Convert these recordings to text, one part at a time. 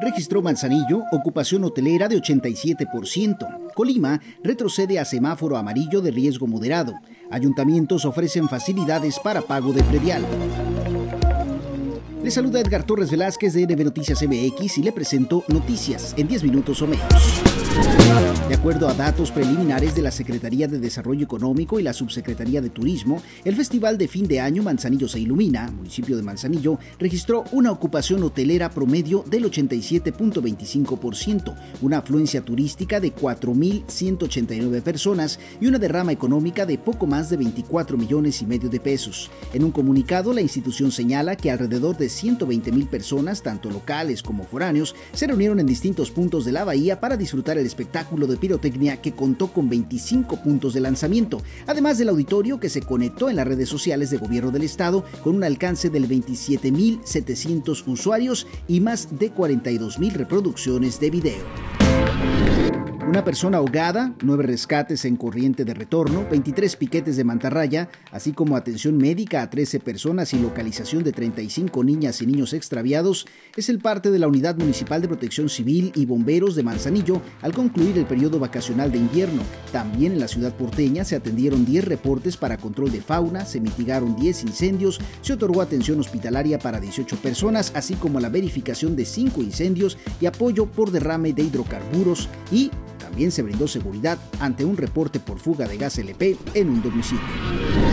Registró Manzanillo ocupación hotelera de 87%. Colima retrocede a semáforo amarillo de riesgo moderado. Ayuntamientos ofrecen facilidades para pago de predial. Le saluda Edgar Torres Velázquez de NB Noticias MX y le presento noticias en 10 minutos o menos. De acuerdo a datos preliminares de la Secretaría de Desarrollo Económico y la Subsecretaría de Turismo, el Festival de Fin de Año Manzanillo se ilumina, municipio de Manzanillo, registró una ocupación hotelera promedio del 87.25%, una afluencia turística de 4.189 personas y una derrama económica de poco más de 24 millones y medio de pesos. En un comunicado, la institución señala que alrededor de 120 mil personas, tanto locales como foráneos, se reunieron en distintos puntos de la bahía para disfrutar el espectáculo de pirotecnia que contó con 25 puntos de lanzamiento, además del auditorio que se conectó en las redes sociales de gobierno del estado con un alcance del 27.700 usuarios y más de 42.000 reproducciones de video. Una persona ahogada, nueve rescates en corriente de retorno, 23 piquetes de mantarraya, así como atención médica a 13 personas y localización de 35 niñas y niños extraviados, es el parte de la Unidad Municipal de Protección Civil y Bomberos de Manzanillo al concluir el periodo vacacional de invierno. También en la ciudad porteña se atendieron 10 reportes para control de fauna, se mitigaron 10 incendios, se otorgó atención hospitalaria para 18 personas, así como la verificación de 5 incendios y apoyo por derrame de hidrocarburos y también se brindó seguridad ante un reporte por fuga de gas LP en un domicilio.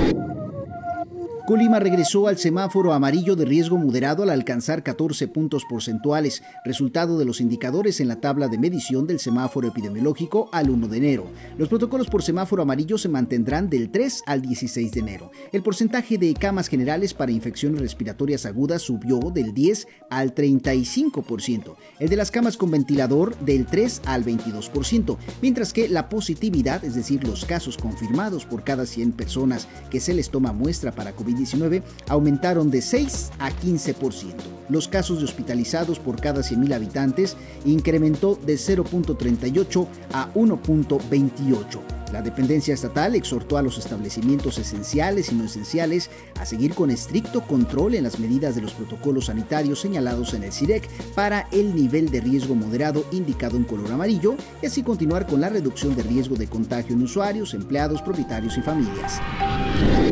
Colima regresó al semáforo amarillo de riesgo moderado al alcanzar 14 puntos porcentuales, resultado de los indicadores en la tabla de medición del semáforo epidemiológico al 1 de enero. Los protocolos por semáforo amarillo se mantendrán del 3 al 16 de enero. El porcentaje de camas generales para infecciones respiratorias agudas subió del 10 al 35%, el de las camas con ventilador del 3 al 22%, mientras que la positividad, es decir, los casos confirmados por cada 100 personas que se les toma muestra para COVID 19 aumentaron de 6 a 15%. Los casos de hospitalizados por cada 100.000 habitantes incrementó de 0.38 a 1.28. La dependencia estatal exhortó a los establecimientos esenciales y no esenciales a seguir con estricto control en las medidas de los protocolos sanitarios señalados en el CIREC para el nivel de riesgo moderado indicado en color amarillo y así continuar con la reducción de riesgo de contagio en usuarios, empleados, propietarios y familias.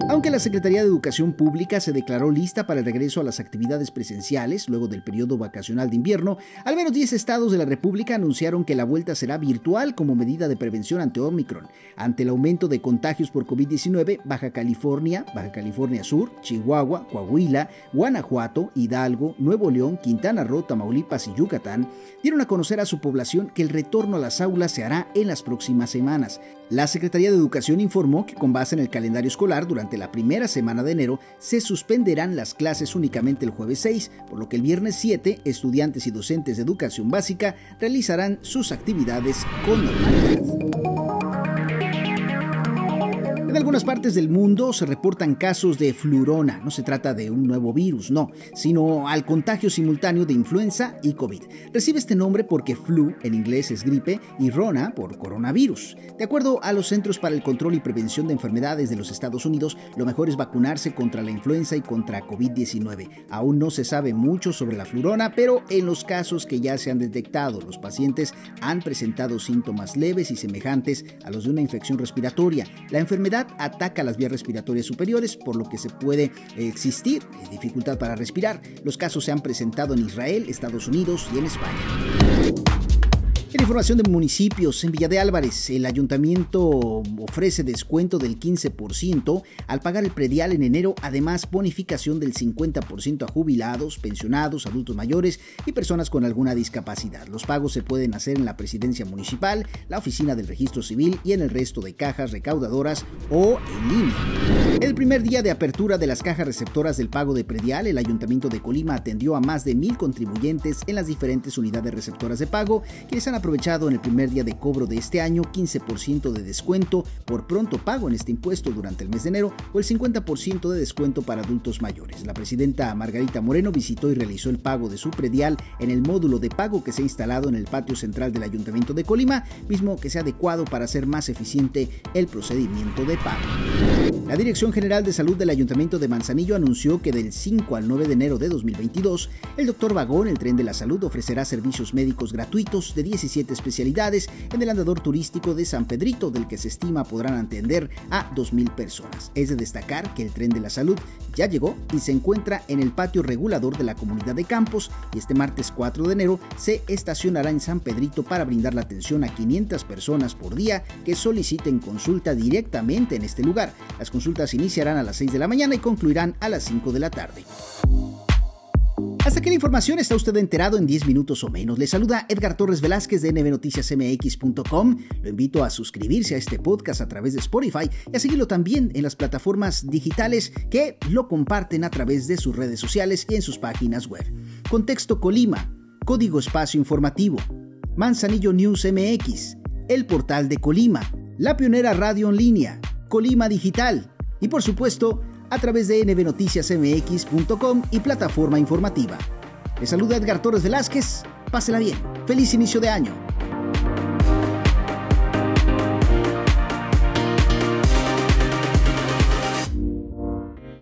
Aunque la Secretaría de Educación Pública se declaró lista para el regreso a las actividades presenciales luego del periodo vacacional de invierno, al menos 10 estados de la República anunciaron que la vuelta será virtual como medida de prevención ante Omicron. Ante el aumento de contagios por COVID-19, Baja California, Baja California Sur, Chihuahua, Coahuila, Guanajuato, Hidalgo, Nuevo León, Quintana Roo, Tamaulipas y Yucatán dieron a conocer a su población que el retorno a las aulas se hará en las próximas semanas. La Secretaría de Educación informó que con base en el calendario escolar, durante la primera semana de enero se suspenderán las clases únicamente el jueves 6, por lo que el viernes 7 estudiantes y docentes de educación básica realizarán sus actividades con normalidad. En algunas partes del mundo se reportan casos de flurona. No se trata de un nuevo virus, no, sino al contagio simultáneo de influenza y COVID. Recibe este nombre porque flu en inglés es gripe y rona por coronavirus. De acuerdo a los Centros para el Control y Prevención de Enfermedades de los Estados Unidos, lo mejor es vacunarse contra la influenza y contra COVID-19. Aún no se sabe mucho sobre la flurona, pero en los casos que ya se han detectado, los pacientes han presentado síntomas leves y semejantes a los de una infección respiratoria. La enfermedad ataca las vías respiratorias superiores, por lo que se puede existir dificultad para respirar. Los casos se han presentado en Israel, Estados Unidos y en España. En información de municipios, en Villa de Álvarez, el ayuntamiento ofrece descuento del 15% al pagar el predial en enero, además bonificación del 50% a jubilados, pensionados, adultos mayores y personas con alguna discapacidad. Los pagos se pueden hacer en la presidencia municipal, la oficina del registro civil y en el resto de cajas recaudadoras o en línea. El primer día de apertura de las cajas receptoras del pago de predial, el ayuntamiento de Colima atendió a más de mil contribuyentes en las diferentes unidades receptoras de pago, quienes han aprovechado en el primer día de cobro de este año 15% de descuento por pronto pago en este impuesto durante el mes de enero o el 50% de descuento para adultos mayores. La presidenta Margarita Moreno visitó y realizó el pago de su predial en el módulo de pago que se ha instalado en el patio central del Ayuntamiento de Colima, mismo que sea adecuado para hacer más eficiente el procedimiento de pago. La Dirección General de Salud del Ayuntamiento de Manzanillo anunció que del 5 al 9 de enero de 2022, el doctor Vagón, el tren de la salud, ofrecerá servicios médicos gratuitos de 17 especialidades en el andador turístico de San Pedrito, del que se estima podrán atender a 2.000 personas. Es de destacar que el tren de la salud ya llegó y se encuentra en el patio regulador de la comunidad de Campos y este martes 4 de enero se estacionará en San Pedrito para brindar la atención a 500 personas por día que soliciten consulta directamente en este lugar. Las consultas iniciarán a las 6 de la mañana y concluirán a las 5 de la tarde. Hasta que la información está usted enterado en 10 minutos o menos. Le saluda Edgar Torres Velázquez de nbnoticiasmx.com. Lo invito a suscribirse a este podcast a través de Spotify y a seguirlo también en las plataformas digitales que lo comparten a través de sus redes sociales y en sus páginas web. Contexto Colima, Código Espacio Informativo, Manzanillo News MX, El Portal de Colima, La Pionera Radio en Línea, Colima Digital y por supuesto a través de nbnoticiasmx.com y plataforma informativa. Le saluda Edgar Torres Velázquez. Pásela bien. Feliz inicio de año.